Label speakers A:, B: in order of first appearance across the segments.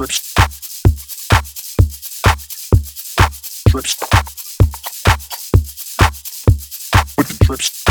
A: Trips. Trips. Trips.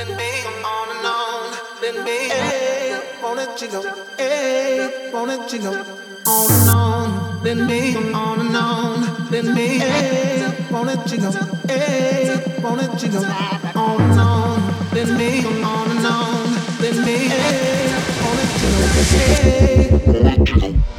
A: Been me,
B: on and on. Been me, hey, it to go. hey, it to go. On and on, been me, on and on. Been me, hey, it to go. hey, it to go. On and on, been me, on and
C: on. Been me, hey, it to go. hey, it to go.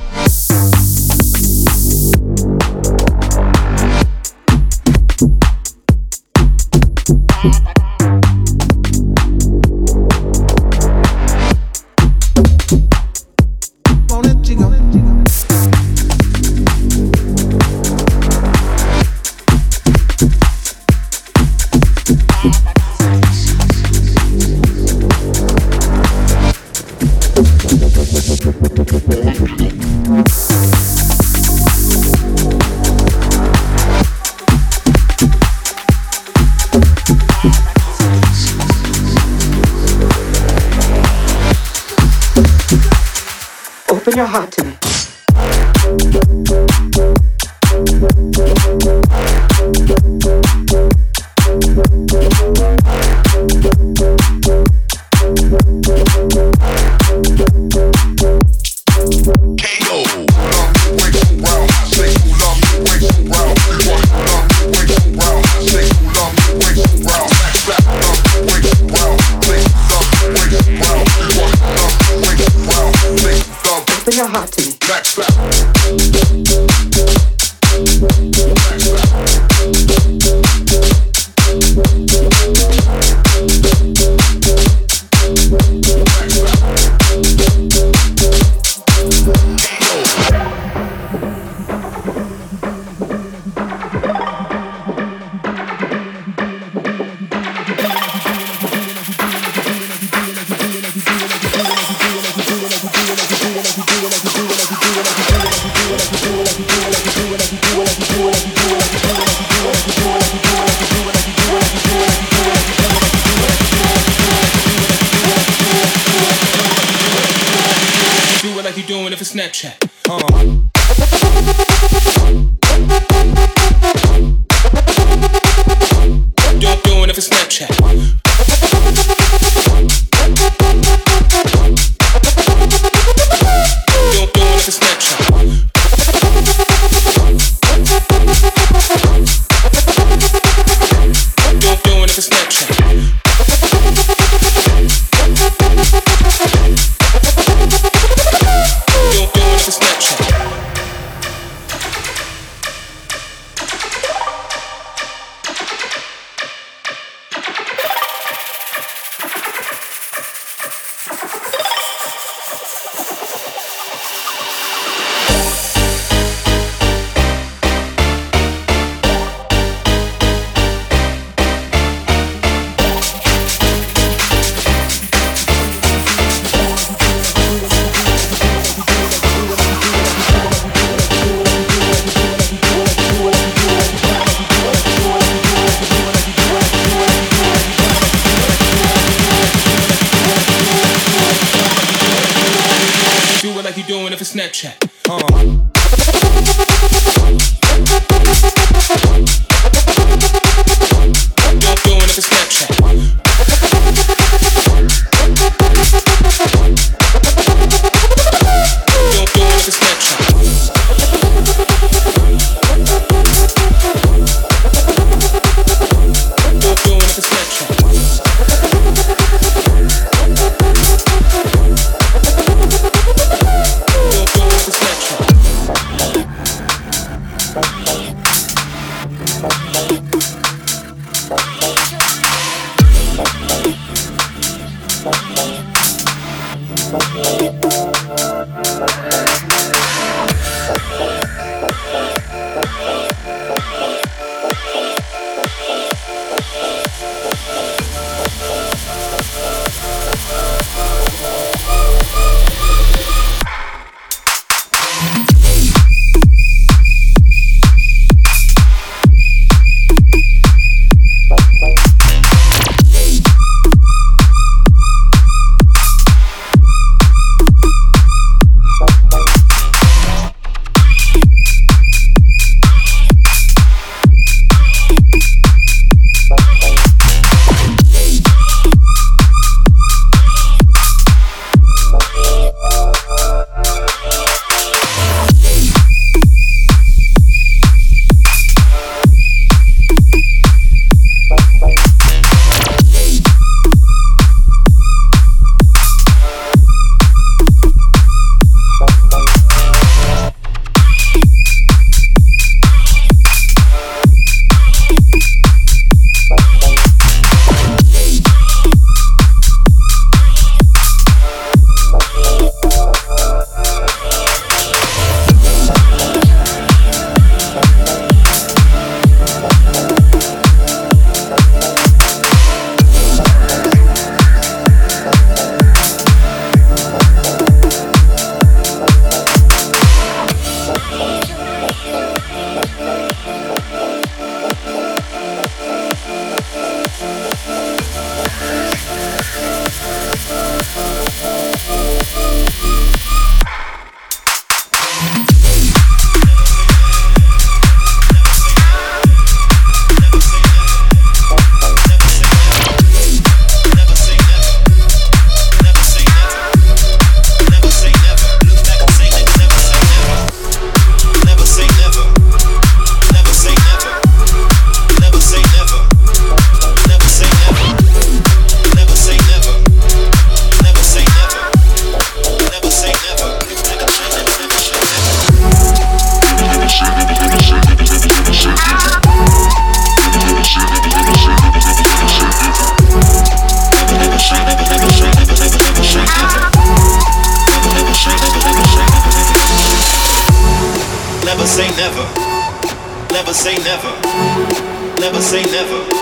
D: Never say never.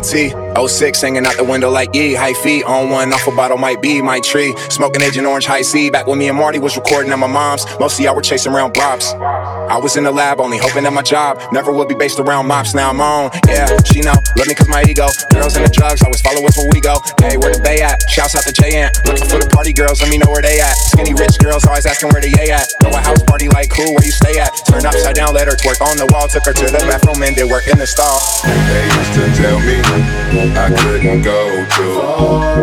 E: Tee. 06 hanging out the window like yee. High feet on one, off a bottle might be my tree. Smoking Agent Orange High C. Back when me and Marty was recording at my mom's. Most of y'all were chasing around blobs. I was in the lab only hoping that my job never would be based around mops. Now I'm on. Yeah, she know. Love me cause my ego. Girls in the drugs, always follow us where we go. Hey, where the they at? Shouts out to J Ant. Looking for the party girls, let me know where they at. Skinny rich girls always asking where the they at. Throw a house party like cool, where you stay at? Turn upside down, let her twerk on the wall. Took her to the bathroom and did work in the stall.
F: They used to tell me I couldn't go too long.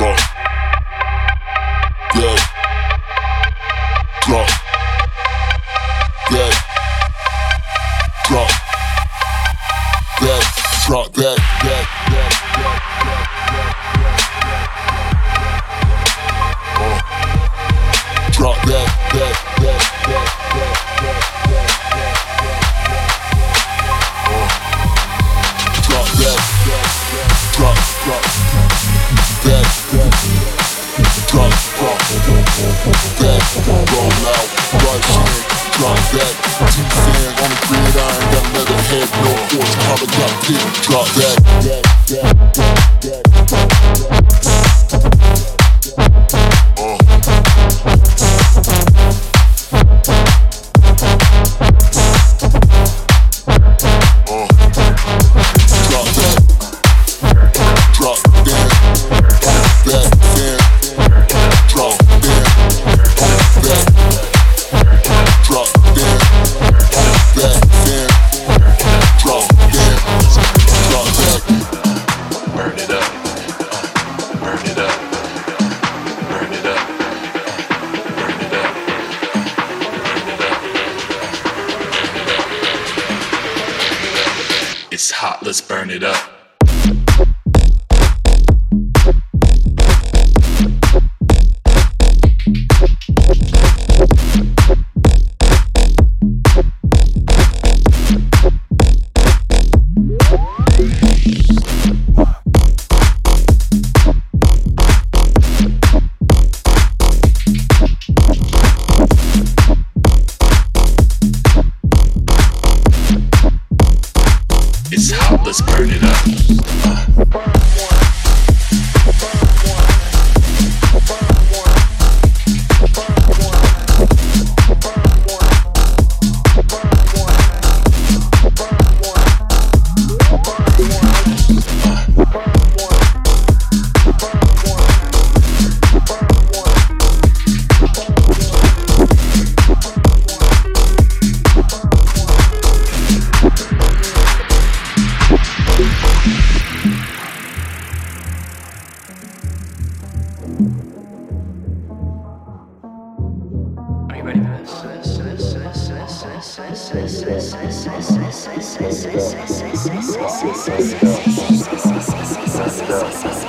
F: drop.
G: It's hot, let's burn it up.
H: sim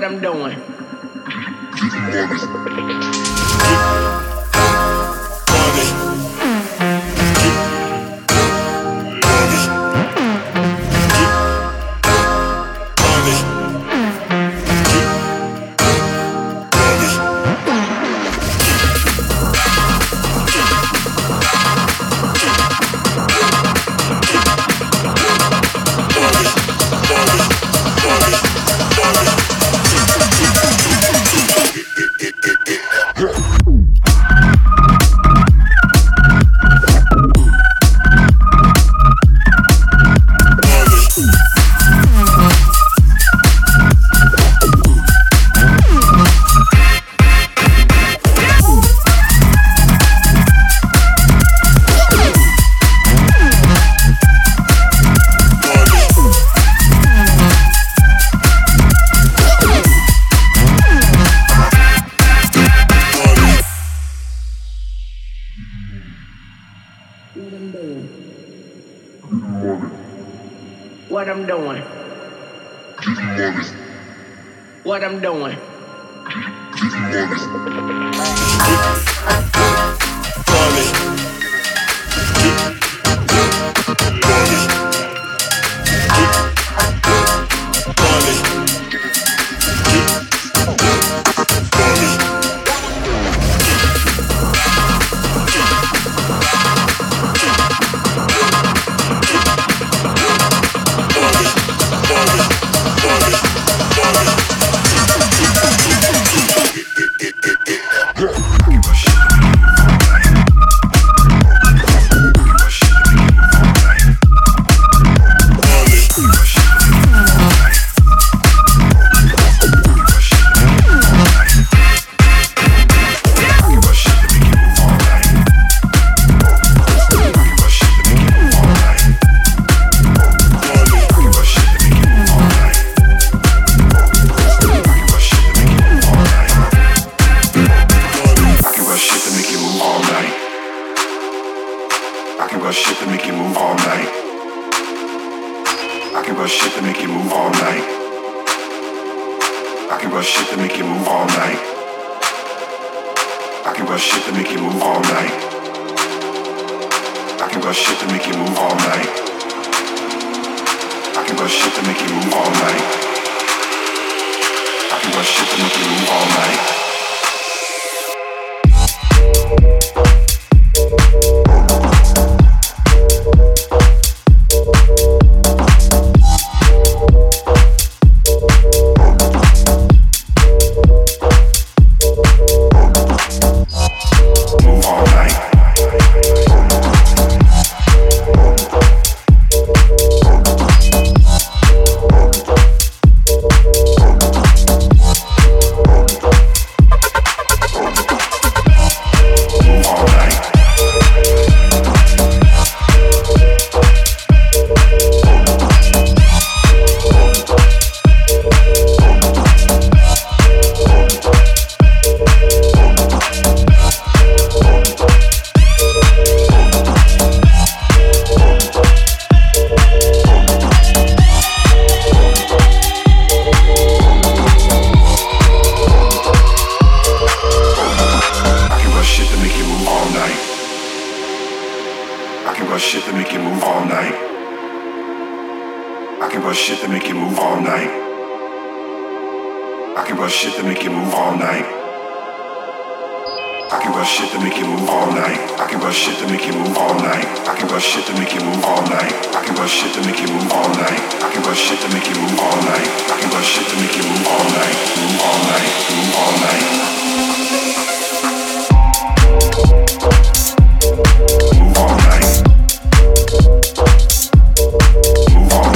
H: What I'm doing. What I'm doing. What I'm doing.
F: I I can rush shit to make you move all night. I can rush shit to make you move all night. I can rush shit to make you move all night. I can rush shit to make you move all night. I can rush shit to make you move all night. I can rush shit to make you move all night. I can rush shit to make you move all night. Shit to make you move all night. I can rush shit to make you move all night. I can rush shit to make you move all night. I can rush shit to make you move all night. I can rush shit to make you move all night. I can rush shit to make you move all night. I can rush shit to make you. Move all night. Move all night. Move all night. Move all night. Move all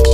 F: night.